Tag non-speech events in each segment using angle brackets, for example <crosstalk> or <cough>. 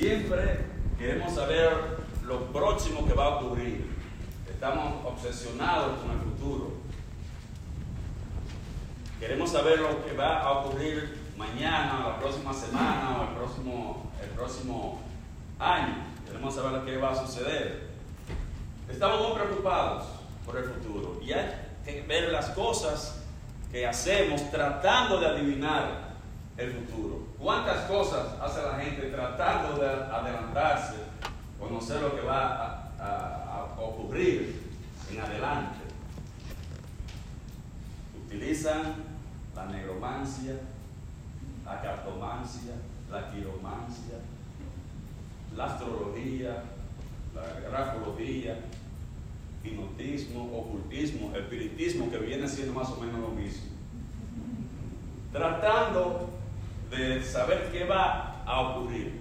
Siempre queremos saber lo próximo que va a ocurrir. Estamos obsesionados con el futuro. Queremos saber lo que va a ocurrir mañana, la próxima semana o el próximo, el próximo año. Queremos saber lo que va a suceder. Estamos muy preocupados por el futuro y hay que ver las cosas que hacemos tratando de adivinar el futuro. ¿Cuántas cosas hace la gente tratando de adelantarse, conocer lo que va a, ocurrir en adelante? Utilizan la negromancia, la cartomancia, la quiromancia, la astrología, la grafología, hipnotismo, ocultismo, espiritismo, que viene siendo más o menos lo mismo. Tratando de saber qué va a ocurrir.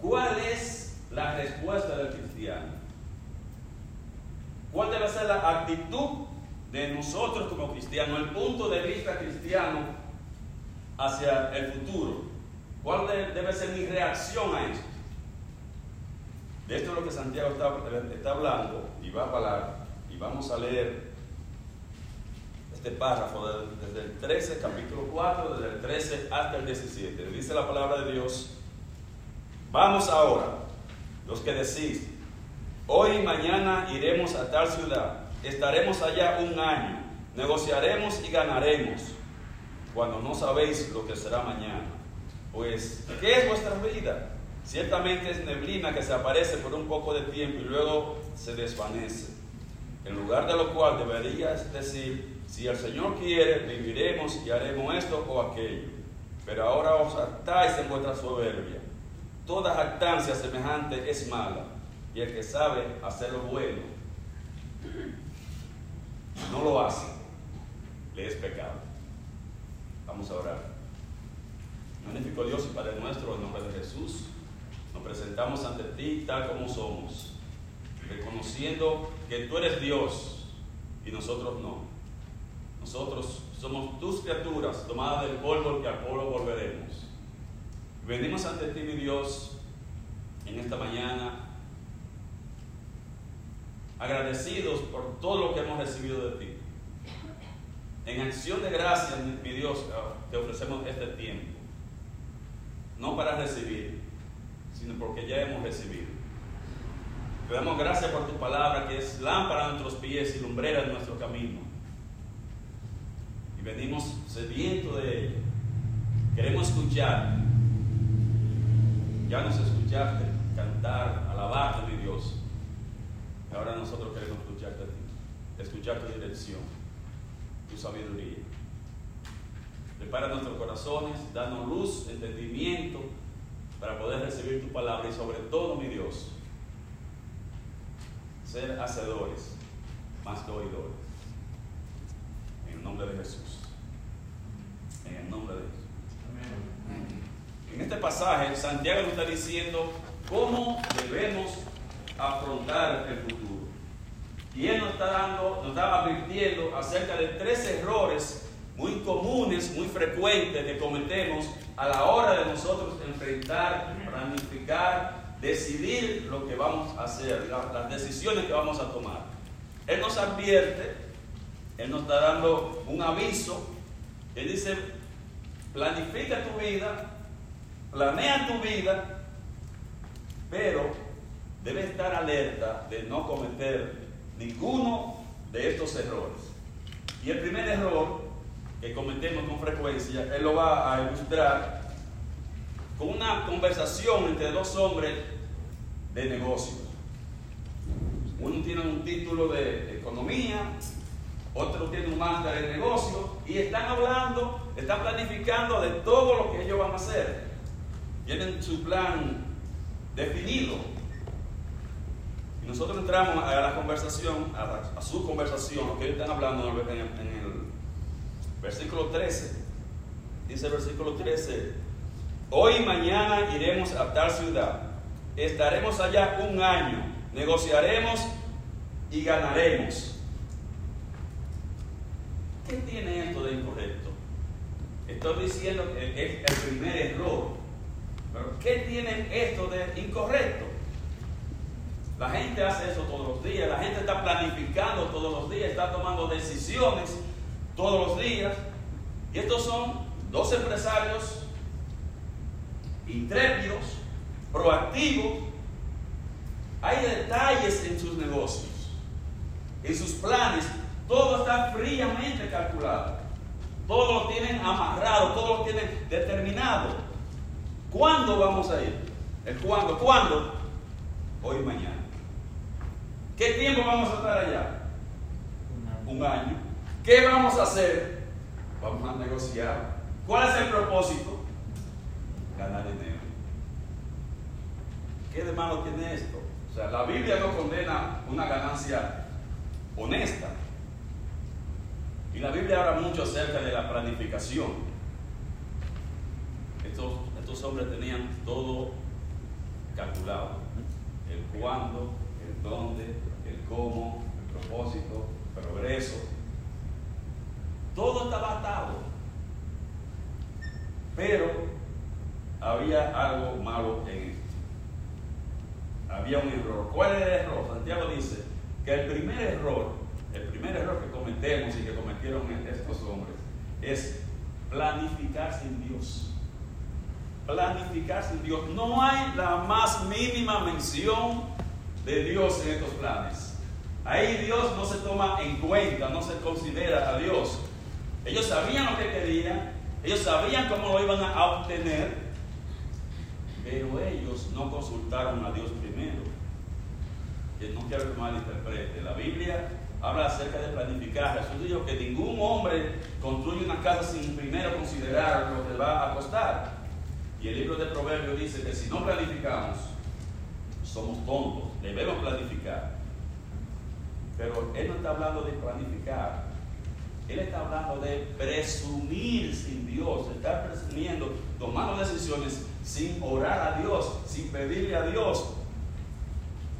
¿Cuál es la respuesta del cristiano? ¿Cuál debe ser la actitud de nosotros como cristianos, el punto de vista cristiano hacia el futuro? ¿Cuál debe ser mi reacción a esto? De esto es lo que Santiago está, hablando y va a hablar y vamos a leer este párrafo desde el 13, capítulo 4, desde el 13 hasta el 17. Dice la palabra de Dios, vamos ahora, los que decís, hoy y mañana iremos a tal ciudad, estaremos allá un año, negociaremos y ganaremos, cuando no sabéis lo que será mañana. Pues, ¿qué es vuestra vida? Ciertamente es neblina que se aparece por un poco de tiempo y luego se desvanece. En lugar de lo cual deberías decir, si el Señor quiere, viviremos y haremos esto o aquello. Pero ahora os actáis en vuestra soberbia. Toda jactancia semejante es mala, y el que sabe hacer lo bueno no lo hace, le es pecado. Vamos a orar. Magnífico Dios y Padre nuestro, en nombre de Jesús. Nos presentamos ante ti tal como somos, reconociendo que tú eres Dios y nosotros no. Nosotros somos tus criaturas, tomadas del polvo que al polvo volveremos. Venimos ante ti, mi Dios, en esta mañana, agradecidos por todo lo que hemos recibido de ti. En acción de gracias, mi Dios, te ofrecemos este tiempo. No para recibir, sino porque ya hemos recibido. Te damos gracias por tu palabra, que es lámpara a nuestros pies y lumbrera en nuestro camino. Y venimos sediento de ella. Queremos escuchar. Ya nos escuchaste cantar, alabarte, mi Dios. Ahora nosotros queremos escucharte a ti, escuchar tu dirección, tu sabiduría. Prepara nuestros corazones, danos luz, entendimiento para poder recibir tu palabra y sobre todo, mi Dios, ser hacedores más que oidores. En el nombre de Jesús. En el nombre de Jesús. En este pasaje, Santiago nos está diciendo cómo debemos afrontar el futuro. Y él nos está dando, nos está advirtiendo acerca de tres errores muy comunes, muy frecuentes que cometemos a la hora de nosotros enfrentar, planificar, decidir lo que vamos a hacer, las decisiones que vamos a tomar. Él nos advierte, Él nos está dando un aviso, Él dice, planifica tu vida, planea tu vida, pero debe estar alerta de no cometer ninguno de estos errores. Y el primer error que cometemos con frecuencia, él lo va a ilustrar con una conversación entre dos hombres de negocios. Uno tiene un título de economía, otro tiene un máster en negocio y están hablando, están planificando de todo lo que ellos van a hacer. Tienen su plan definido. Y nosotros entramos a la conversación, a, su conversación, lo que ellos están hablando en el Versículo 13. Dice el versículo 13. Hoy y mañana iremos a tal ciudad. Estaremos allá un año. Negociaremos y ganaremos. ¿Qué tiene esto de incorrecto? Estoy diciendo que es el primer error Pero ¿qué tiene esto de incorrecto? La gente hace eso todos los días, la gente está planificando todos los días, está tomando decisiones todos los días. Y estos son dos empresarios intrépidos, proactivos. Hay detalles en sus negocios, en sus planes. Todo está fríamente calculado. Todo lo tienen amarrado, todo lo tienen determinado. ¿Cuándo vamos a ir? ¿El cuándo? ¿Cuándo? Hoy mañana. ¿Qué tiempo vamos a estar allá? Un año. ¿Qué vamos a hacer? Vamos a negociar. ¿Cuál es el propósito? Ganar dinero. ¿Qué de malo tiene esto? O sea, la Biblia no condena una ganancia honesta. Y la Biblia habla mucho acerca de la planificación. Estos, hombres tenían todo calculado. El cuándo, el dónde, el cómo, el propósito, el progreso. Todo estaba atado. Pero había algo malo en esto. Había un error. ¿Cuál es el error? Santiago dice que el primer error, el primer error que cometemos y que cometieron estos hombres es planificar sin Dios. Planificar sin Dios. No hay la más mínima mención de Dios en estos planes. Ahí Dios no se toma en cuenta, no se considera a Dios. Ellos sabían lo que querían, ellos sabían cómo lo iban a obtener, pero ellos no consultaron a Dios primero. Que no quiero que malinterprete. La Biblia habla acerca de planificar. Jesús dijo que ningún hombre construye una casa sin primero considerar lo que va a costar. Y el libro de Proverbios dice que si no planificamos, somos tontos, debemos planificar. Pero Él no está hablando de planificar, Él está hablando de presumir sin Dios, estar presumiendo, tomando decisiones sin orar a Dios, sin pedirle a Dios.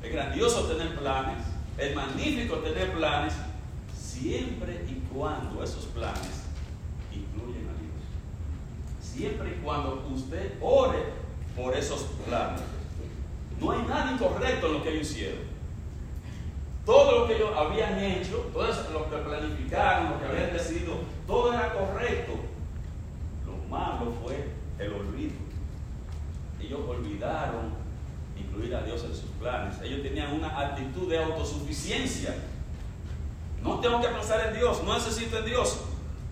Es grandioso tener planes, es magnífico tener planes, siempre y cuando esos planes incluyen a Dios. Siempre y cuando usted ore por esos planes. No hay nada incorrecto en lo que ellos hicieron. Todo lo que ellos habían hecho, todo lo que planificaron, lo que habían decidido, todo era correcto. Lo malo fue el olvido. Ellos olvidaron incluir a Dios en sus planes. Ellos tenían una actitud de autosuficiencia. No tengo que pensar en Dios, no necesito en Dios.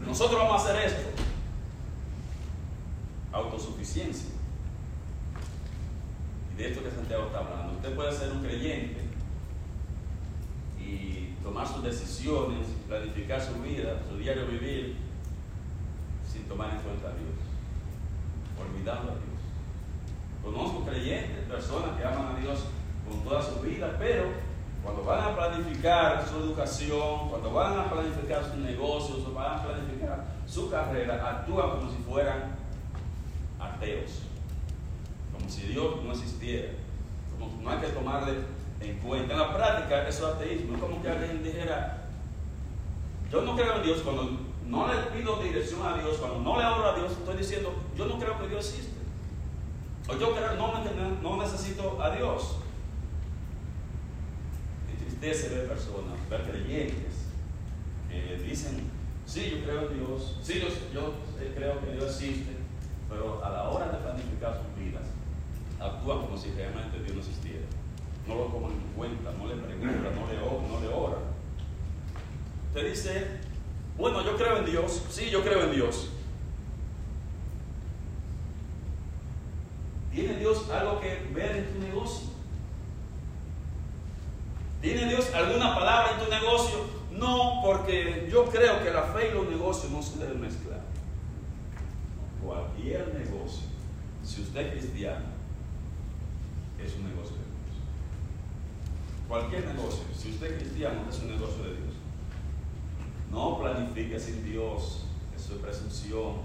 Nosotros vamos a hacer esto. Autosuficiencia de esto que Santiago está hablando. Usted puede ser un creyente y tomar sus decisiones, planificar su vida, su diario vivir, sin tomar en cuenta a Dios, olvidando a Dios. Conozco creyentes, personas que aman a Dios con toda su vida, pero cuando van a planificar su educación, cuando van a planificar sus negocios, o van a planificar su carrera, actúan como si fueran ateos como si Dios no existiera. Como no hay que tomarle en cuenta. En la práctica, eso es ateísmo. Es como que alguien dijera, yo no creo en Dios cuando no le pido dirección a Dios, cuando no le oro a Dios, estoy diciendo, yo no creo que Dios existe. O yo creo, no, necesito a Dios. Entristece ver personas, ver creyentes que dicen, sí, yo creo en Dios, sí, yo, yo creo que Dios existe, pero a la hora de planificar sus vidas, actúa como si realmente Dios no existiera. No lo toman en cuenta, no le pregunta, no le, no le ora. Usted dice, bueno, yo creo en Dios, sí, yo creo en Dios. ¿Tiene Dios algo que ver en tu negocio? ¿Tiene Dios alguna palabra en tu negocio? No, porque yo creo que la fe y los negocios no se deben mezclar. Cualquier negocio, si usted es cristiano, es un negocio de Dios. Cualquier negocio, si usted es cristiano, es un negocio de Dios. No planifique sin Dios, eso es presunción.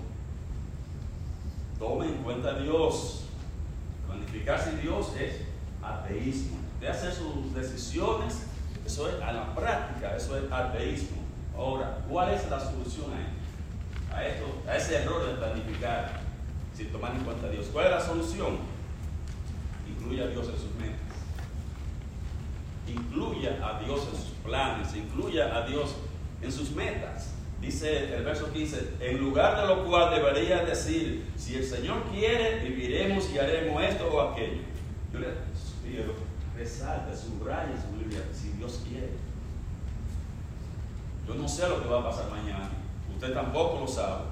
Tome en cuenta a Dios. Planificar sin Dios es ateísmo. De hacer sus decisiones, eso es a la práctica, eso es ateísmo. Ahora, ¿cuál es la solución a esto? A, esto, a ese error de planificar sin tomar en cuenta a Dios. ¿Cuál es la solución? Incluye a Dios en sus metas. Incluya a Dios en sus planes, incluya a Dios en sus metas. Dice el verso 15, en lugar de lo cual debería decir, si el Señor quiere, viviremos y haremos esto o aquello. Yo le sugiero, resalte, subraya su Biblia, si Dios quiere. Yo no sé lo que va a pasar mañana, usted tampoco lo sabe.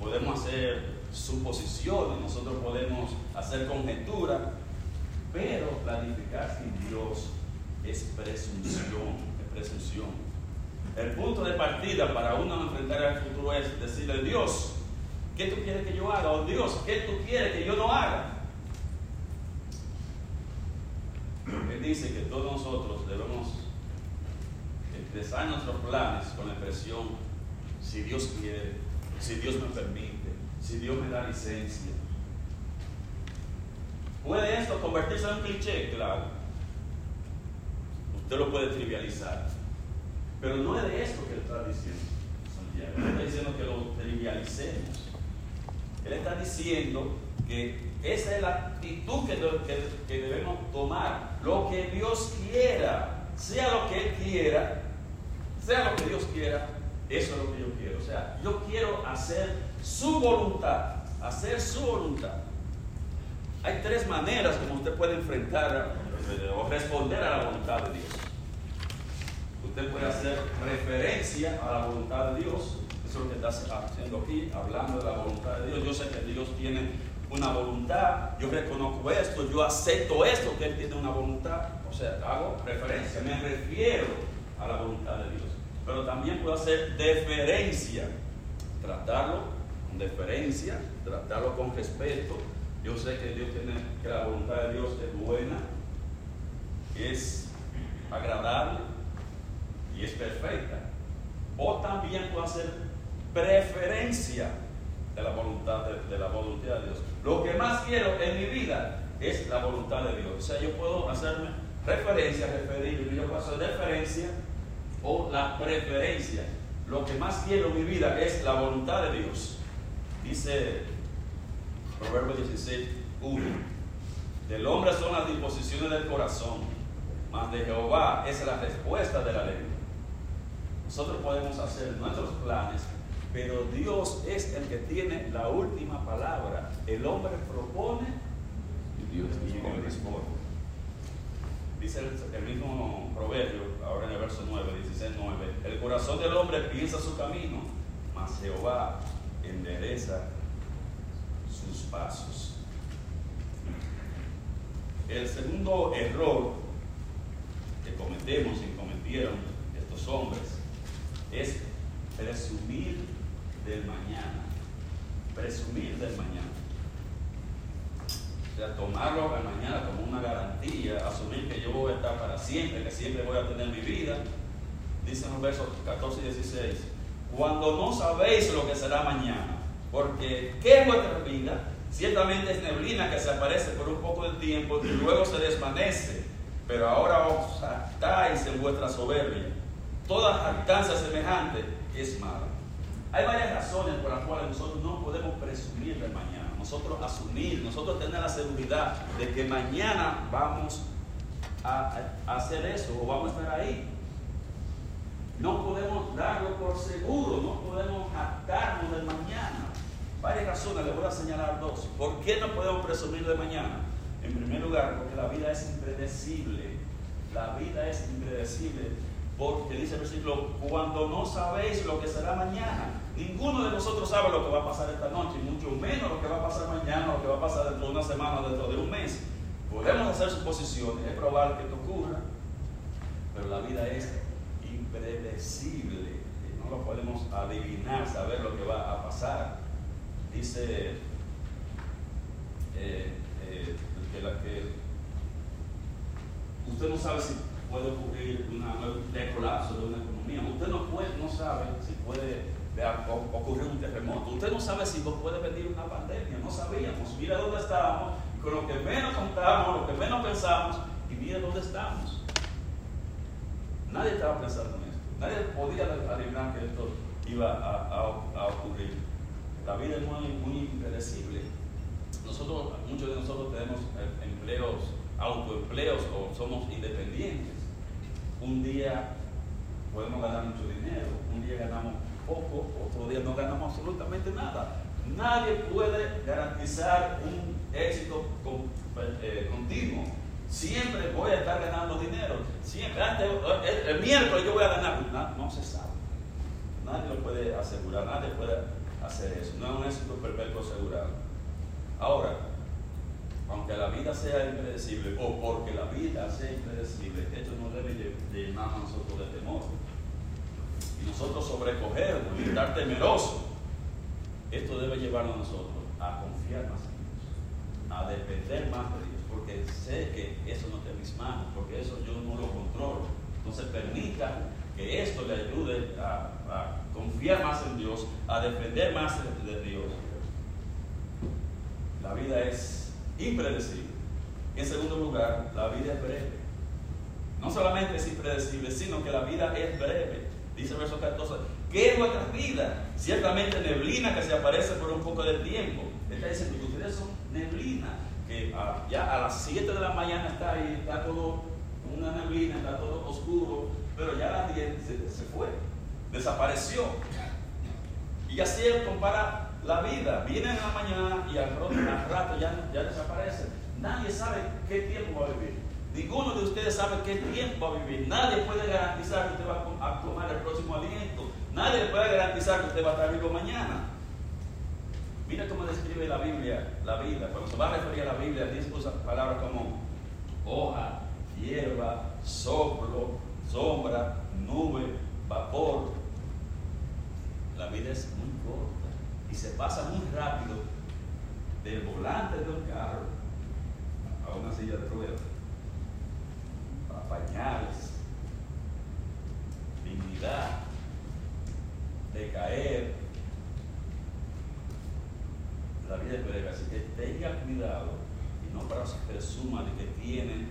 Podemos hacer suposiciones, nosotros podemos hacer conjeturas, pero planificar sin Dios es presunción, es presunción. El punto de partida para uno enfrentar al futuro es decirle, Dios, ¿qué tú quieres que yo haga? O Dios, ¿qué tú quieres que yo no haga? Él dice que todos nosotros debemos expresar nuestros planes con la expresión, si Dios quiere, si Dios me permite, si Dios me da licencia. ¿Puede esto convertirse en un cliché? Claro. Usted lo puede trivializar. Pero no es de esto que él está diciendo, Santiago. Él está diciendo que lo trivialicemos. Él está diciendo que esa es la actitud que, que, debemos tomar. Lo que Dios quiera, sea lo que Él quiera, sea lo que Dios quiera, eso es lo que yo quiero. O sea, yo quiero hacer su voluntad, hacer su voluntad. Hay tres maneras como usted puede enfrentar o responder a la voluntad de Dios usted puede hacer referencia a la voluntad de Dios. Eso es lo que está haciendo aquí, hablando de la voluntad de Dios. Yo sé que Dios tiene una voluntad, yo reconozco esto, yo acepto esto, que Él tiene una voluntad. O sea, hago referencia, me refiero a la voluntad de Dios. Pero también puedo hacer deferencia, tratarlo con deferencia, tratarlo con respeto. Yo sé que Dios tiene, que la voluntad de Dios es buena, es agradable, y es perfecta. O también puedo hacer preferencia de la voluntad de, la voluntad de Dios. Lo que más quiero en mi vida es la voluntad de Dios. O sea, yo puedo hacerme referencia, referirme, yo puedo hacer deferencia o la preferencia. Lo que más quiero en mi vida es la voluntad de Dios. Dice Proverbio 16, 1. Del hombre son las disposiciones del corazón, mas de Jehová es la respuesta de la ley. Nosotros podemos hacer nuestros planes, pero Dios es el que tiene la última palabra. El hombre propone y Dios dispone. Dice el, mismo proverbio, ahora en el verso 9, 16, 9, el corazón del hombre piensa su camino, mas Jehová endereza sus pasos. El segundo error que cometemos y cometieron estos hombres es presumir del mañana. Presumir del mañana. O sea, tomarlo al mañana como una garantía, asumir que yo voy a estar para siempre, que siempre voy a tener mi vida. Dicen los versos 14 y 16, cuando no sabéis lo que será mañana, porque ¿qué es vuestra vida? Ciertamente es neblina que se aparece por un poco de tiempo y luego se desvanece, pero ahora os estáis en vuestra soberbia Toda jactancia semejante es mala. Hay varias razones por las cuales nosotros no podemos presumir de mañana. Nosotros asumir, nosotros tener la seguridad de que mañana vamos a, hacer eso o vamos a estar ahí. No podemos darlo por seguro, no podemos jactarnos del mañana. Varias razones, les voy a señalar dos. ¿Por qué no podemos presumir de mañana? En primer lugar, porque la vida es impredecible. La vida es impredecible. Porque dice el versículo, cuando no sabéis lo que será mañana, ninguno de nosotros sabe lo que va a pasar esta noche, y mucho menos lo que va a pasar mañana, lo que va a pasar dentro de una semana, dentro de un mes. Podemos hacer suposiciones, es probable que esto ocurra, pero la vida es impredecible, no lo podemos adivinar, saber lo que va a pasar. Dice eh, eh, que, la, que usted no sabe si puede ocurrir una, un colapso de una economía. Usted no, puede, no sabe si puede ocurrir un terremoto. Usted no sabe si puede venir una pandemia. No sabíamos. Mira dónde estábamos. Con lo que menos contamos, lo que menos pensamos, y mira dónde estamos. Nadie estaba pensando en esto. Nadie podía adivinar que esto iba a, a ocurrir. la vida es muy, muy impredecible. Nosotros, muchos de nosotros tenemos eh, empleos, autoempleos o somos independientes. Un día podemos ganar mucho dinero, un día ganamos poco, otro día no ganamos absolutamente nada. Nadie puede garantizar un éxito eh, continuo. Siempre voy a estar ganando dinero. Siempre, antes, el, miércoles yo voy a ganar. No, no, se sabe. Nadie lo puede asegurar, nadie puede hacer eso. No es un éxito perpetuo asegurado. Ahora, aunque la vida sea impredecible o porque la vida sea impredecible, esto no debe llenar a nosotros de temor. Y nosotros sobrecogernos y estar temerosos, esto debe llevarnos a nosotros a confiar más en Dios, a depender más de Dios, porque sé que eso no está en mis manos, porque eso yo no lo controlo. Entonces permita que esto le ayude a, confiar más en Dios, a defender más de Dios. La vida es impredecible. En segundo lugar, la vida es breve. No solamente es impredecible, sino que la vida es breve. Dice el verso 14, ¿qué es nuestra vida? Ciertamente neblina que se aparece por un poco de tiempo. Está diciendo que ustedes son neblina, que ya a las 7 de la mañana está ahí, está todo una neblina, está todo oscuro, pero ya a las 10 se, fue, desapareció. Y así él compara la vida. Viene en la mañana y al rato, ya, ya desaparece. Nadie sabe qué tiempo va a vivir. Ninguno de ustedes sabe qué tiempo va a vivir. Nadie puede garantizar que usted va a tomar el próximo aliento. Nadie puede garantizar que usted va a estar vivo mañana. Mira cómo describe la Biblia la vida. Cuando se va a referir a la Biblia, dice palabras como hoja, hierba, soplo, sombra, nube, vapor. La vida es muy corta y se pasa muy rápido del volante de un carro a una silla de ruedas, a pañales, dignidad, decaer. La vida es breve, así que tenga cuidado y no para presuma de que tiene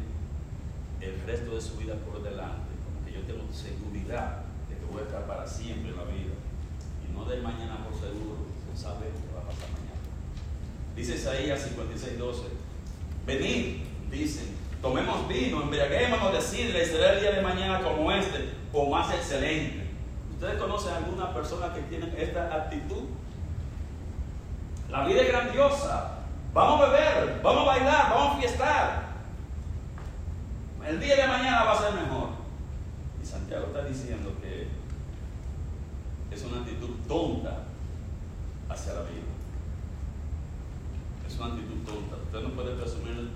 el resto de su vida por delante yo tengo seguridad de que voy a estar para siempre en la vida. Y no de mañana por seguro, sabe qué va a pasar mañana. Dice Isaías 56, 12. Venid, dicen, tomemos vino, embriaguémonos de sidra y será el día de mañana como este, o más excelente. ¿Ustedes conocen a alguna persona que tiene esta actitud? La vida es grandiosa. Vamos a beber, vamos a bailar, vamos a fiestar. El día de mañana va a ser mejor. Santiago está diciendo que es una actitud tonta hacia la vida. Es una actitud tonta. Usted no puede presumir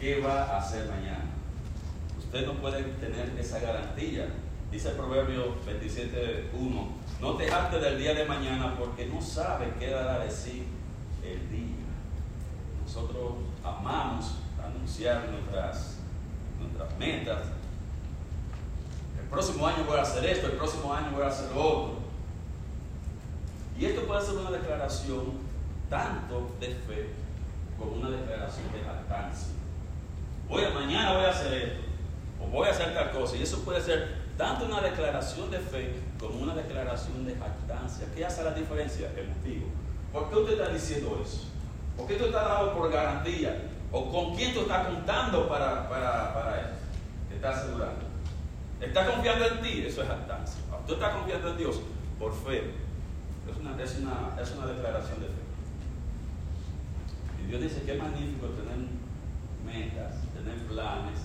qué va a hacer mañana. Usted no puede tener esa garantía. Dice el Proverbio 27.1, no te hartes del día de mañana porque no sabe qué dará de sí el día. Nosotros amamos anunciar nuestras, nuestras metas, el próximo año voy a hacer esto, el próximo año voy a hacer otro. Y esto puede ser una declaración tanto de fe como una declaración de jactancia. Voy a, mañana voy a hacer esto, o voy a hacer tal cosa. Y eso puede ser tanto una declaración de fe como una declaración de jactancia. ¿Qué hace la diferencia? El motivo. ¿Por qué usted está diciendo eso? ¿Por qué tú estás dando por garantía? ¿O con quién tú estás contando para, para, para eso? ¿Te estás asegurando? ¿Estás confiando en ti? Eso es jactancia. Tú estás confiando en Dios por fe. Es una, es una, es una declaración de fe. Y Dios dice que es magnífico tener metas, tener planes,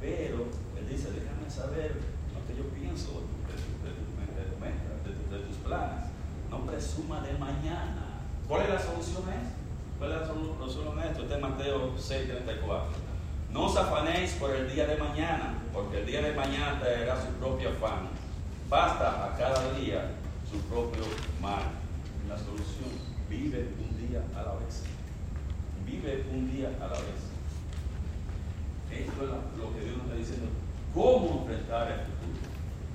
pero Él dice, déjame saber lo que yo pienso de, de, de, tus planes. No presuma de mañana. ¿Cuál es la solución a esto? ¿Cuál es la solución a esto? Este es Mateo 6:34. No os afanéis por el día de mañana, porque el día de mañana traerá su propio afán. Basta a cada día su propio mal. La solución, vive un día a la vez. Vive un día a la vez. Esto es lo que Dios nos está diciendo. ¿Cómo enfrentar el futuro?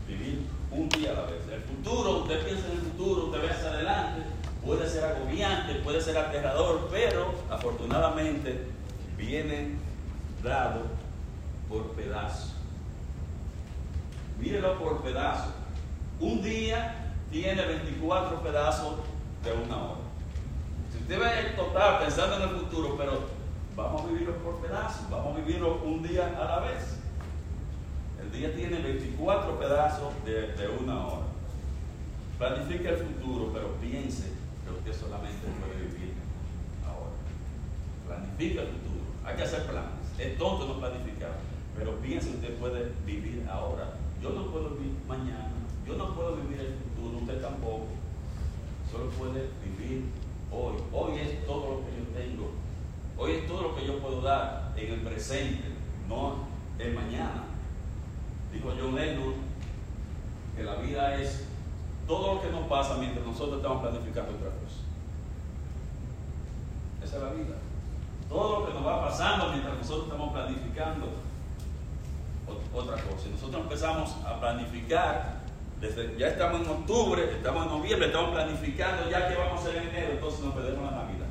Vivir un día a la vez. El futuro, usted piensa en el futuro, usted ve hacia adelante, puede ser agobiante, puede ser aterrador, pero afortunadamente viene dado por pedazo. Mírelo por pedazo. Un día tiene 24 pedazos de una hora. Si usted va a estar pensando en el futuro, pero vamos a vivirlo por pedazos, vamos a vivirlo un día a la vez. El día tiene 24 pedazos de, de una hora. Planifique el futuro, pero piense que usted solamente puede vivir ahora. Planifique el futuro. Hay que hacer planes. Es tonto no planificar, pero piense que usted puede vivir ahora. Yo no puedo vivir mañana, yo no puedo vivir el futuro, usted tampoco. Solo puede vivir hoy. Hoy es todo lo que yo tengo. Hoy es todo lo que yo puedo dar en el presente, no el mañana. Dijo John Lennon que la vida es todo lo que nos pasa mientras nosotros estamos planificando otra cosa. Esa es la vida. Todo lo que nos va pasando mientras nosotros estamos planificando otra cosa. nosotros empezamos a planificar, ya estamos en octubre, estamos en noviembre, estamos planificando ya que vamos a hacer en enero, entonces nos perdemos la Navidad.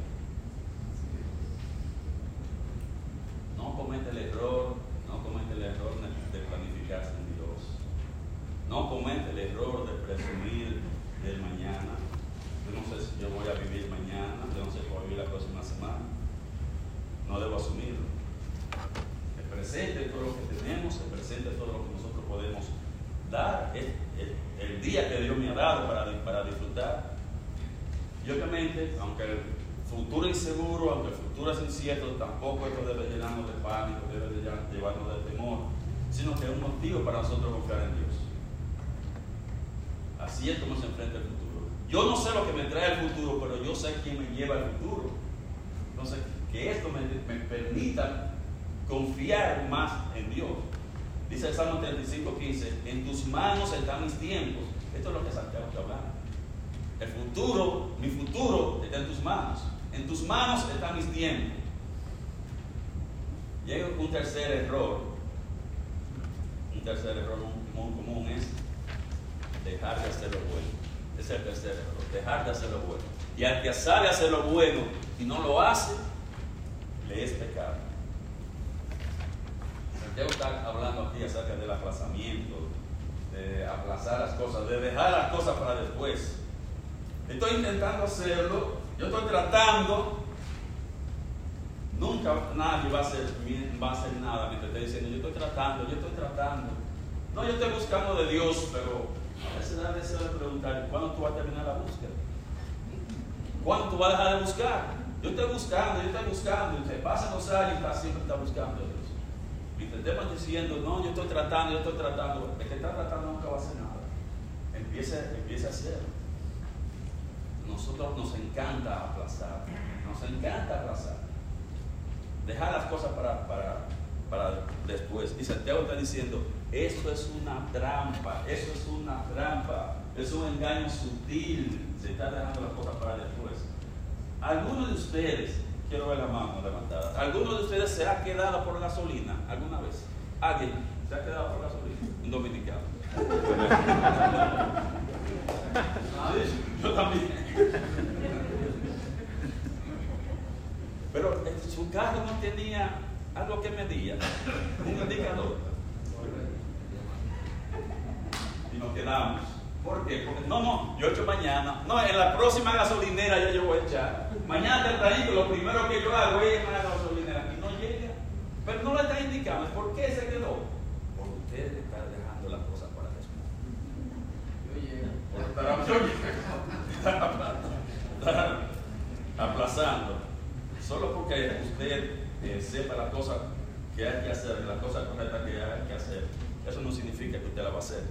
No comete el error, no comete el error de planificarse en Dios. No comete el error de presumir del mañana. Yo no sé si yo voy a vivir mañana, yo no sé si voy a vivir la próxima semana. No debo asumirlo presente todo lo que tenemos, el presente todo lo que nosotros podemos dar, es el, día que Dios me ha dado para, para disfrutar. Y obviamente, aunque el futuro es inseguro, aunque el futuro es incierto, tampoco esto debe llenarnos de pánico, debe llevarnos de temor, sino que es un motivo para nosotros confiar en Dios. Así es como se enfrenta el futuro. Yo no sé lo que me trae el futuro, pero yo sé quién me lleva al futuro. Entonces, que esto me permita confiar más en Dios. Dice el Salmo 35, 15, en tus manos están mis tiempos. Esto es lo que Santiago está hablando. El futuro, mi futuro está en tus manos. En tus manos están mis tiempos. Llega un tercer error. Un tercer error muy común es dejar de hacer lo bueno. es el tercer error. Dejar de hacer lo bueno. Y al que sale a hacer lo bueno y no lo hace, le es pecado. Santiago está hablando aquí acerca del aplazamiento, de aplazar las cosas, de dejar las cosas para después. Estoy intentando hacerlo, yo estoy tratando. Nunca nadie va a hacer, va a hacer nada mientras esté diciendo, yo estoy tratando, yo estoy tratando. No, yo estoy buscando de Dios, pero a veces da deseo de preguntar, ¿cuándo tú vas a terminar la búsqueda? ¿Cuándo tú vas a dejar de buscar? Yo estoy buscando, yo estoy buscando, y se pasan los años y siempre está buscando estemos diciendo, no, yo estoy tratando, yo estoy tratando, el que está tratando nunca va a hacer nada. Empieza, empieza a hacer. Nosotros nos encanta aplazar, nos encanta aplazar. Dejar las cosas para, para, para después. Y Santiago está diciendo, eso es una trampa, eso es una trampa, es un engaño sutil. Se está dejando las cosas para después. Algunos de ustedes Quiero ver la mano levantada. ¿Alguno de ustedes se ha quedado por gasolina alguna vez? ¿Alguien se ha quedado por gasolina? Un dominicano. <laughs> Yo también. Pero su carro no tenía algo que medía, un indicador. Y nos quedamos. ¿Por qué? Porque no, no, yo he hecho mañana. No, en la próxima gasolinera ya yo voy a echar. Mañana tempranito lo primero que yo hago es ir a la gasolinera y no llega. Pero no le está indicando. ¿Por qué se quedó? Porque usted está dejando las cosas para después. Yo llego. <laughs> aplazando. Solo porque usted eh, sepa las cosas que hay que hacer, las cosas correctas que hay que hacer, eso no significa que usted la va a hacer.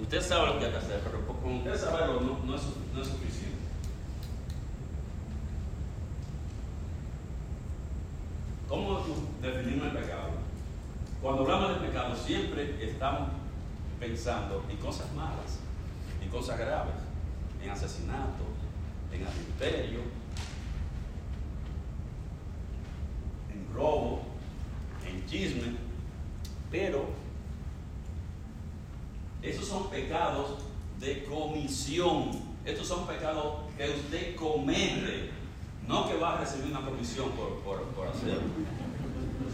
Usted sabe lo que hay que hacer, pero con usted saberlo no, no, es, no es suficiente. ¿Cómo definimos el pecado? Cuando hablamos de pecado siempre estamos pensando en cosas malas, en cosas graves, en asesinato, en adulterio, en robo, en chisme, pero esos son pecados de comisión. Estos son pecados que usted comete, no que va a recibir una comisión por, por, hacerlo.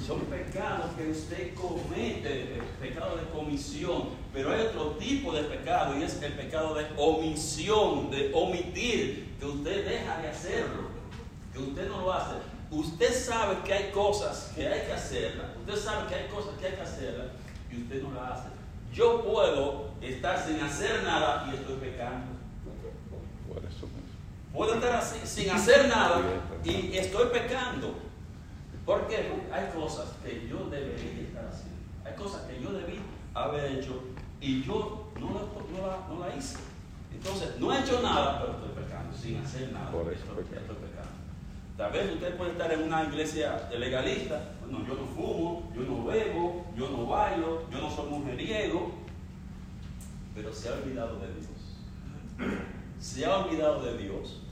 son pecados que usted comete, pecado de comisión, pero hay otro tipo de pecado y es el pecado de omisión, de omitir, que usted deja de hacerlo, que usted no lo hace. Usted sabe que hay cosas que hay que hacerlas, usted sabe que hay cosas que hay que hacerlas y usted no las hace. Yo puedo estar sin hacer nada y estoy pecando. Puedo estar así, sin hacer nada y estoy pecando. ¿Por qué? Porque hay cosas que yo debería estar haciendo. Hay cosas que yo debí haber hecho y yo no la, no la, hice. Entonces, no he hecho nada, pero estoy pecando, sin hacer nada. Por eso estoy, estoy pecando. Tal vez usted puede estar en una iglesia legalista. Bueno, yo no fumo, yo no bebo, yo no bailo, yo no soy mujeriego. Pero se ha olvidado de Dios. Se ha olvidado de Dios.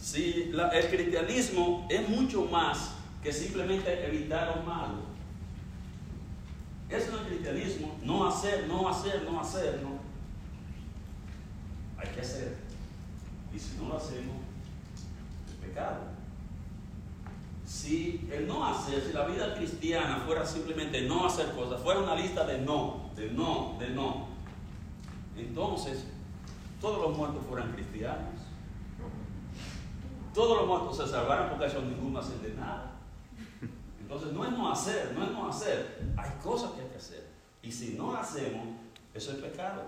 Si el cristianismo es mucho más que simplemente evitar lo malo. Eso es cristianismo, no hacer, no hacer, no hacer, no. Hay que hacer. Y si no lo hacemos, es pecado. Si el no hacer, si la vida cristiana fuera simplemente no hacer cosas, fuera una lista de no, de no, de no, entonces todos los muertos fueran cristianos. Todos los muertos se salvaron porque ellos ninguno hacen de nada. Entonces no es no hacer, no es no hacer. Hay cosas que hay que hacer. Y si no hacemos, eso es pecado.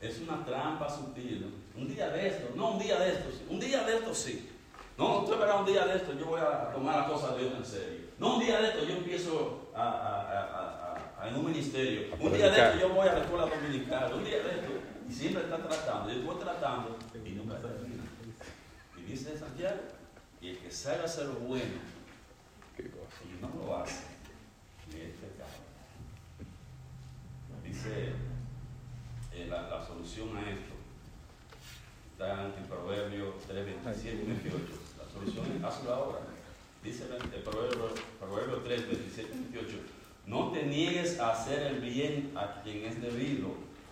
Es una trampa sutil. Un día de esto, no un día de esto, un día de esto sí. No, usted verá un día de esto, yo voy a tomar las cosas de Dios en serio. No un día de esto, yo empiezo en un ministerio. Un día de esto, yo voy a la escuela dominical. Un día de esto, y siempre está tratando. Yo estoy tratando y no me termina dice Santiago, y el que sabe hacer lo bueno y no lo hace, es pecado. Dice eh, la, la, solución a esto, está en Proverbio 3, 27 y 28. La solución es hazlo ahora. Dice el Proverbio, Proverbio 3, 27 y 28. No te niegues a hacer el bien a quien es debido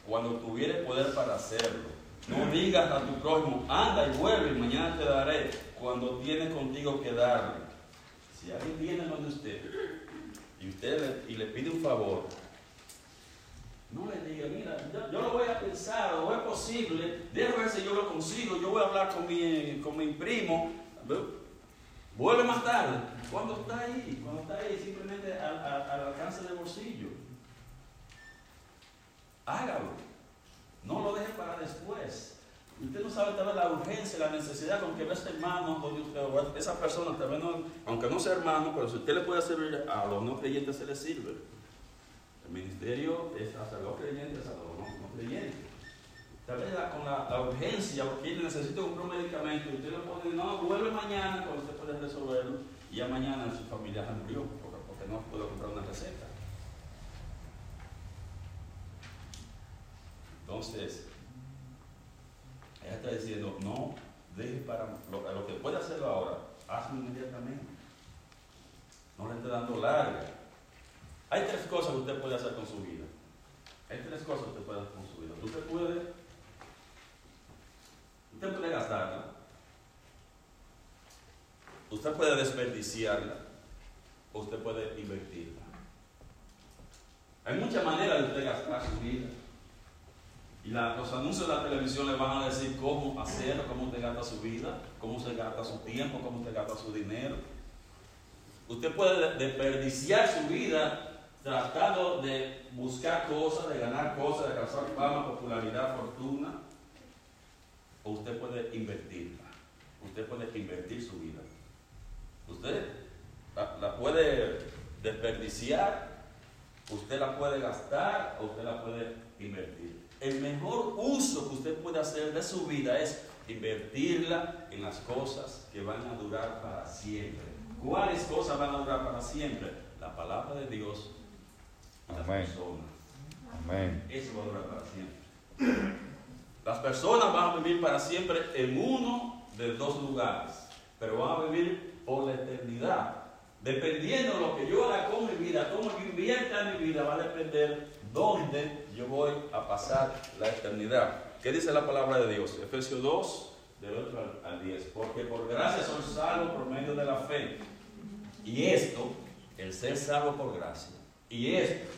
cuando tuvieres poder para hacerlo no digas a tu prójimo, anda y vuelve y mañana te daré cuando tiene contigo que darle. Si alguien viene donde usted y usted le, y le pide un favor, no le diga, mira, yo, lo voy a pensar, o es posible, déjame ver si yo lo consigo, yo voy a hablar con mi, con mi primo, vuelve más tarde. Cuando está ahí, cuando está ahí, simplemente al, al alcance del bolsillo. Hágalo. No lo deje para después. Usted no sabe tal vez la urgencia, la necesidad con que ve este hermano o esa persona, tal vez no, aunque no sea hermano, pero si usted le puede servir a los no creyentes, se le sirve. El ministerio es hasta los creyentes, hasta los no, creyentes. Tal vez con la, urgencia, porque necesita un medicamento, y usted le pone, no, vuelve mañana cuando usted puede resolverlo, y ya mañana su familia se murió porque no puede comprar una receta. Entonces, ella está diciendo, no, deje para lo, que puede hacerlo ahora, hazlo inmediatamente. No le esté dando larga. Hay tres cosas que usted puede hacer con su vida. Hay tres cosas que usted puede hacer con su vida. Usted puede, usted puede gastarla. Usted puede desperdiciarla. O usted puede invertirla. Hay muchas maneras de usted gastar su vida. Y los anuncios de la televisión le van a decir cómo hacerlo, cómo usted gasta su vida, cómo se gasta su tiempo, cómo usted gasta su dinero. Usted puede desperdiciar su vida tratando de buscar cosas, de ganar cosas, de alcanzar fama, popularidad, fortuna. O usted puede invertirla. Usted puede invertir su vida. Usted la puede desperdiciar, usted la puede gastar o usted la puede invertir el mejor uso que usted puede hacer de su vida es invertirla en las cosas que van a durar para siempre. ¿Cuáles cosas van a durar para siempre? La palabra de Dios y las personas. Amén. Eso va a durar para siempre. Las personas van a vivir para siempre en uno de dos lugares, pero van a vivir por la eternidad. Dependiendo de lo que yo haga con mi vida, cómo yo invierta en mi vida, va a depender dónde yo voy a pasar la eternidad. ¿Qué dice la palabra de Dios? Efesios 2, del 8 al 10. Porque por gracia son salvos por medio de la fe. Y esto, el ser salvo por gracia, y esto,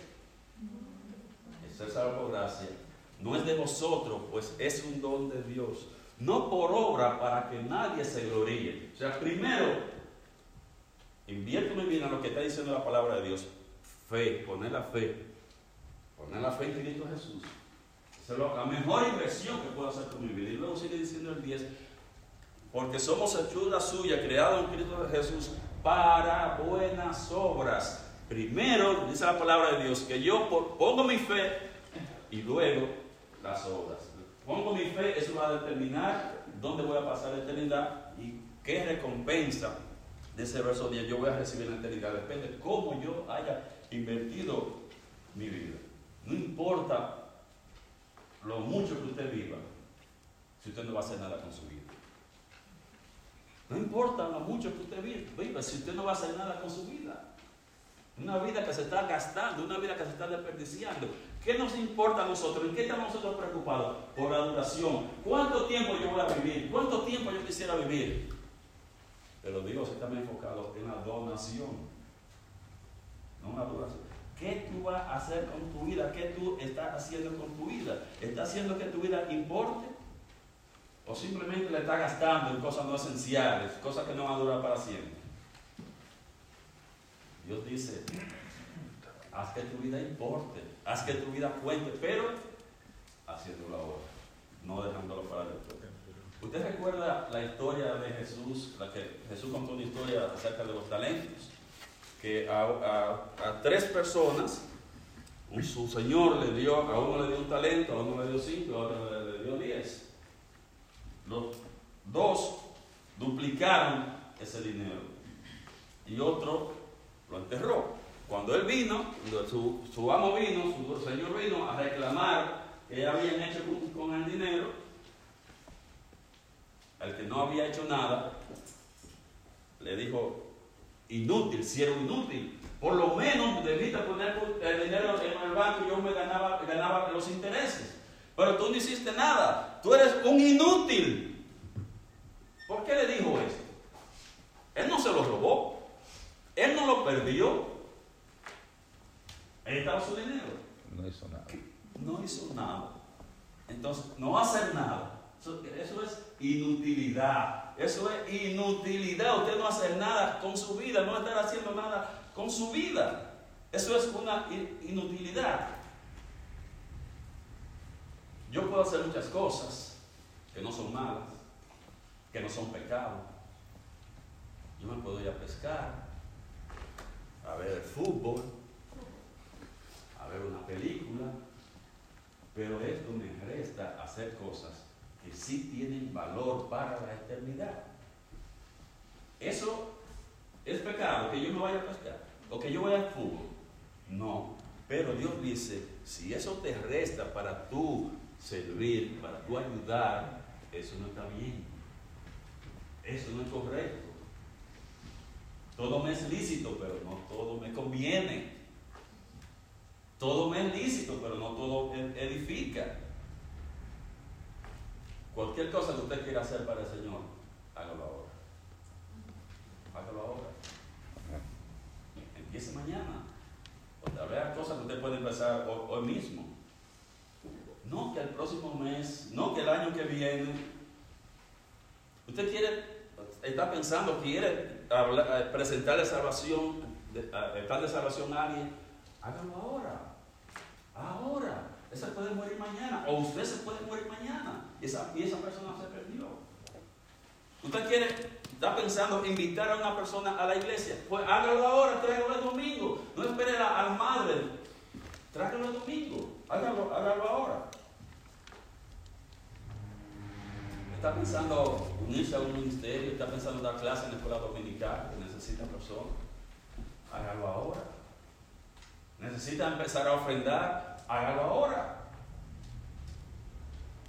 el ser salvo por gracia, no es de vosotros, pues es un don de Dios. No por obra para que nadie se gloríe. O sea, primero, invierte muy bien en lo que está diciendo la palabra de Dios. Fe, poner la fe. Poner la fe en Cristo Jesús. es la mejor inversión que puedo hacer con mi vida. Y luego sigue diciendo el 10. Porque somos hechura suya, creado en Cristo Jesús para buenas obras. Primero, dice la palabra de Dios, que yo pongo mi fe y luego las obras. Pongo mi fe, eso va a determinar dónde voy a pasar la eternidad y qué recompensa de ese verso 10 yo voy a recibir en la eternidad. Depende de cómo yo haya invertido mi vida. No importa lo mucho que usted viva, si usted no va a hacer nada con su vida. No importa lo mucho que usted viva, si usted no va a hacer nada con su vida. Una vida que se está gastando, una vida que se está desperdiciando. ¿Qué nos importa a nosotros? ¿En qué estamos nosotros preocupados? Por la duración. ¿Cuánto tiempo yo voy a vivir? ¿Cuánto tiempo yo quisiera vivir? Pero Dios está enfocado en la donación, no en la duración. ¿Qué tú vas a hacer con tu vida? ¿Qué tú estás haciendo con tu vida? ¿Estás haciendo que tu vida importe? ¿O simplemente le estás gastando en cosas no esenciales, cosas que no van a durar para siempre? Dios dice, haz que tu vida importe, haz que tu vida cuente, pero haciéndolo ahora, no dejándolo para después. ¿Usted recuerda la historia de Jesús, la que Jesús contó una historia acerca de los talentos? Que a, tres personas, su Señor le dio, a uno le dio un talento, a uno le dio cinco, a otro le, dio diez. Los dos duplicaron ese dinero y otro lo enterró. Cuando él vino, su, su amo vino, su señor vino a reclamar que habían hecho con, el dinero, el que no había hecho nada, le dijo, inútil, si era inútil, por lo menos debiste poner el dinero en el banco y yo me ganaba, ganaba los intereses. Pero tú no hiciste nada, tú eres un inútil. ¿Por qué le dijo esto? Él no se lo robó. Él no lo perdió. Ahí estaba su dinero. No hizo nada. No hizo nada. Entonces, no hacer nada. Eso, es inutilidad. Eso es inutilidad. Usted no hacer nada con su vida, no estar haciendo nada con su vida. Eso es una inutilidad. Yo puedo hacer muchas cosas que no son malas, que no son pecados. Yo me puedo ir a pescar, a ver el fútbol, a ver una película, pero esto me resta hacer cosas que sí tienen valor para la eternidad. Eso es pecado, que yo no vaya a pescar, o que yo vaya al fútbol. No, pero Dios dice, si eso te resta para tú servir, para tú ayudar, eso no está bien. Eso no es correcto. Todo me es lícito, pero no todo me conviene. Todo me es lícito, pero no todo e-, edifica. Cualquier cosa que usted quiera hacer para el Señor, hágalo ahora. Hágalo ahora. Empiece mañana. O tal vez hay cosas que usted puede empezar hoy, mismo. No que el próximo mes, no que el año que viene. Usted quiere, está pensando, quiere eh, presentarle salvación, el plan de salvación a alguien, hágalo ahora. Ahora. Esa puede morir mañana. O usted se puede morir mañana. Y esa, y esa persona se perdió. Usted quiere, está pensando invitar a una persona a la iglesia. Pues hágalo ahora, tráigalo el domingo. No espere a, madre. Tráigalo el domingo. Hágalo, hágalo ahora. está pensando unirse a un ministerio, está pensando dar clase en la escuela dominical, que necesita personas, hágalo ahora. Necesita empezar a ofrendar, hágalo ahora.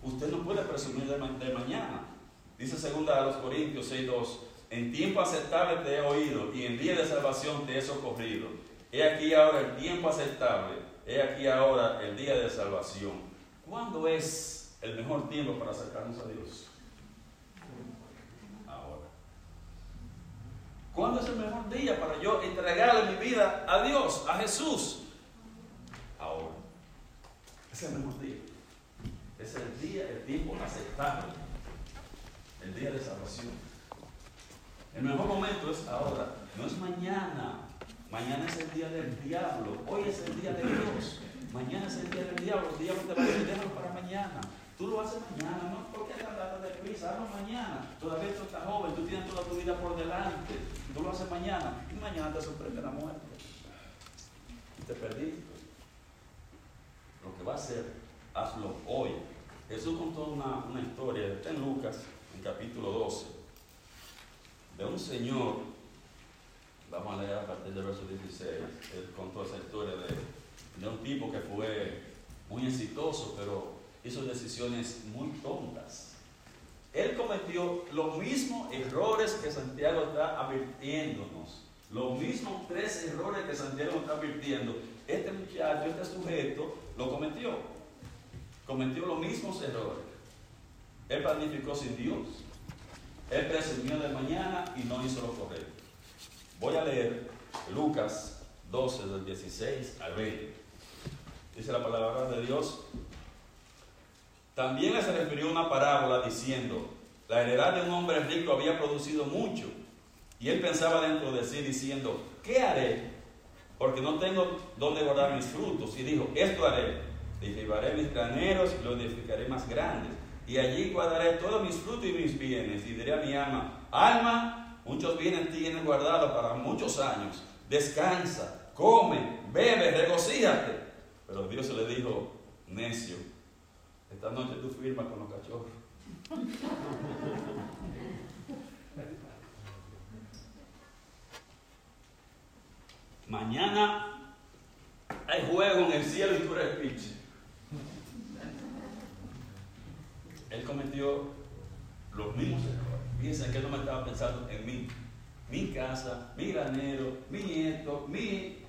Usted no puede presumir de, mañana. Dice segunda a los Corintios 6.2, en tiempo aceptable te he oído y en día de salvación te he socorrido. He aquí ahora el tiempo aceptable, he aquí ahora el día de salvación. ¿Cuándo es el mejor tiempo para acercarnos a Dios? ¿Cuándo es el mejor día para yo entregarle mi vida a Dios, a Jesús? Ahora. Es el mejor día. Es el día, el tiempo aceptable. El día de salvación. El mejor momento es ahora, no es mañana. Mañana es el día del diablo. Hoy es el día de Dios. Mañana es el día del diablo. El diablo te va déjalo para mañana. Tú lo haces mañana, no porque andar de prisa, hazlo mañana. Todavía tú estás joven, tú tienes toda tu vida por delante. Tú lo haces mañana y mañana te sorprende la muerte. Y te perdiste. Lo que va a hacer, hazlo hoy. Jesús contó una, historia, está en Lucas, en capítulo 12, de un señor, vamos a leer a partir del verso 16, él contó esa historia de, de un tipo que fue muy exitoso, pero hizo decisiones muy tontas. Él cometió los mismos errores que Santiago está advirtiéndonos. Los mismos tres errores que Santiago está advirtiendo. Este muchacho, este sujeto, lo cometió. Cometió los mismos errores. Él planificó sin Dios. Él presumió de mañana y no hizo lo correcto. Voy a leer Lucas 12, del 16 al 20. Dice la palabra de Dios. También se refirió una parábola diciendo, la heredad de un hombre rico había producido mucho. Y él pensaba dentro de sí diciendo, ¿qué haré? Porque no tengo dónde guardar mis frutos. Y dijo, esto haré. Derribaré mis graneros y los edificaré más grandes. Y allí guardaré todos mis frutos y mis bienes. Y diré a mi alma, alma, muchos bienes tienes guardados para muchos años. Descansa, come, bebe, regocíjate. Pero Dios le dijo, necio, esta noche tú firmas con los cachorros. <laughs> Mañana hay juego en el cielo y tú eres pitch. Él cometió los mismos errores. Fíjense que no me estaba pensando en mí. Mi casa, mi granero, mi nieto, mi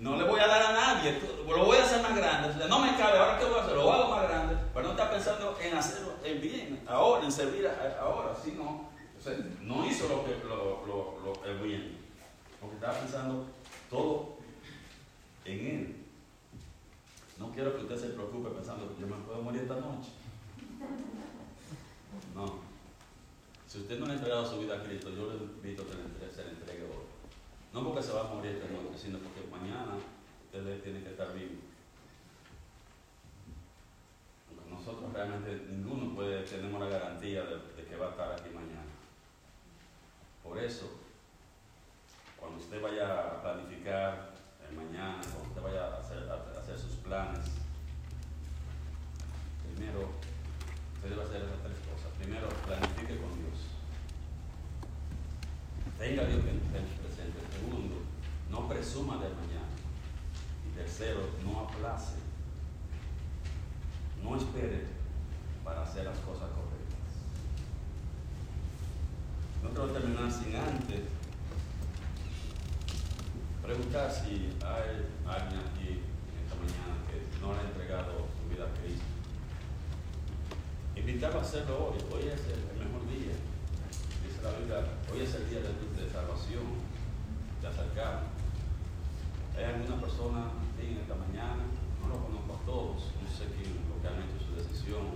no le voy a dar a nadie, lo voy a hacer más grande. No me cabe, ahora qué voy a hacer, lo hago más grande, pero no está pensando en hacerlo en bien, ahora, en servir ahora, sino, o no hizo lo que lo, lo, lo, el bien, porque estaba pensando todo en él. No quiero que usted se preocupe pensando que yo me puedo morir esta noche. No. Si usted no ha entregado su vida a Cristo, yo le invito a que se le entregue hoy. No porque se va a morir esta noche, sino porque mañana usted tiene que estar vivo. Nosotros realmente ninguno puede, tenemos la garantía de, de, que va a estar aquí mañana. Por eso, cuando usted vaya a planificar el mañana, cuando usted vaya a hacer, a hacer sus planes, primero, usted debe hacer esas tres cosas. Primero, planifique con Dios. Tenga Dios en, en Segundo, no presuma de mañana. Y tercero, no aplace. No espere para hacer las cosas correctas. No quiero terminar sin antes preguntar si hay alguien aquí en esta mañana que no le ha entregado su vida a Cristo. Invitarlo a hacerlo hoy. Hoy es el. La Biblia, hoy es el día de, de salvación te acercaron. Hay alguna persona en esta mañana, no lo conozco a todos, no sé quién, lo que han hecho su decisión,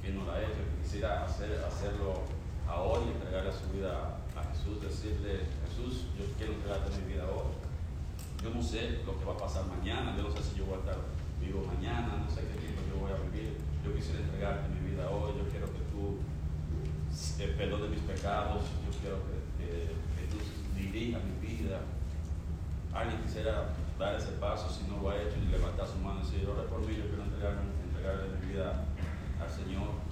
quién no la ha hecho, quisiera hacer, hacerlo ahora y entregarle su vida a Jesús, decirle, Jesús, yo quiero entregarte mi vida ahora. Yo no sé lo que va a pasar mañana, yo no sé si yo voy a estar vivo mañana, no sé qué tiempo yo voy a vivir. Yo quisiera entregarte mi vida hoy, yo que eh, perdones mis pecados, yo quiero que, que, que tú dirijas mi vida. Alguien quisiera dar ese paso si no lo ha hecho y levantar su mano y decir, ora por mí, yo quiero entregarle, entregarle mi vida al Señor.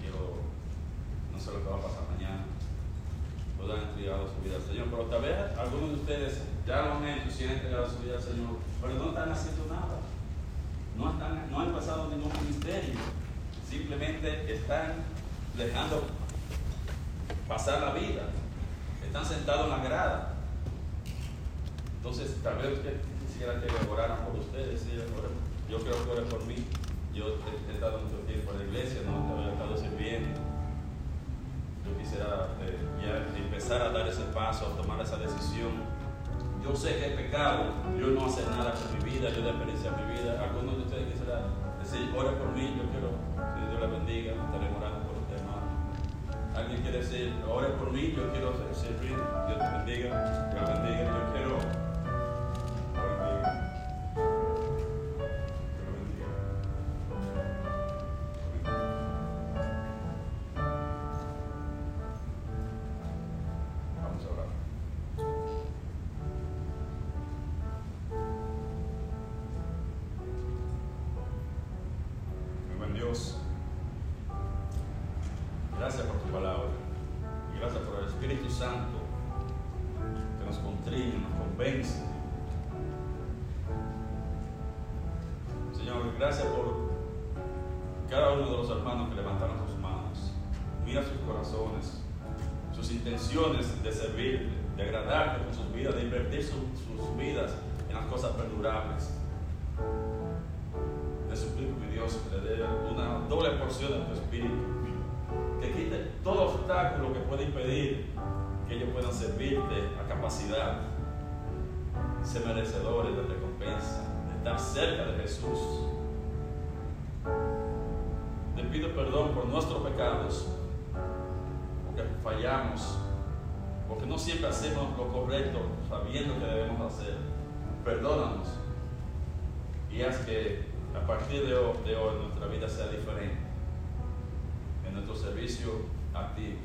Quiero, no sé lo que va a pasar mañana. Todos han su vida al Señor, pero tal vez algunos de ustedes ya lo han hecho, si han entregado su vida al Señor, pero no están haciendo nada. No, están, no han pasado ningún ministerio. Simplemente están dejando pasar la vida están sentados en la grada. Entonces, tal vez usted quisiera que oraran por ustedes. Yo creo que oren por mí. Yo he, estado mucho tiempo en la iglesia, no he estado sirviendo. yo quisiera eh, ya empezar a dar ese paso, a tomar esa decisión. Yo sé que he pecado, yo no hacer nada con mi vida, yo desperdiciar mi vida. Algunos de ustedes quisieran decir, ore por mí, yo quiero que Dios la bendiga, Alguien quiere decir, ore por mí, yo quiero servir, Dios te bendiga, Dios bendiga, yo quiero. Santo que nos contriñe, nos convence. Señor, gracias por cada uno de los hermanos que levantaron sus manos. Mira sus corazones, sus intenciones de servir, de agradarte con sus vidas, de invertir su- sus vidas en las cosas perdurables. Te suplico, mi Dios, que le dé una doble porción de tu espíritu, que quite todo obstáculo que pueda impedir que ellos puedan servirte a capacidad, ser merecedores de recompensa, de estar cerca de Jesús. Te pido perdón por nuestros pecados, porque fallamos, porque no siempre hacemos lo correcto sabiendo que debemos hacer. Perdónanos y haz que a partir de hoy, de hoy nuestra vida sea diferente en nuestro servicio a ti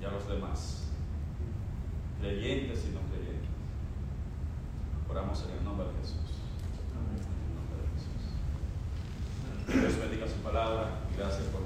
y a los demás, creyentes y no creyentes. Oramos en el nombre de Jesús. En el nombre de Jesús. Dios bendiga su palabra y gracias por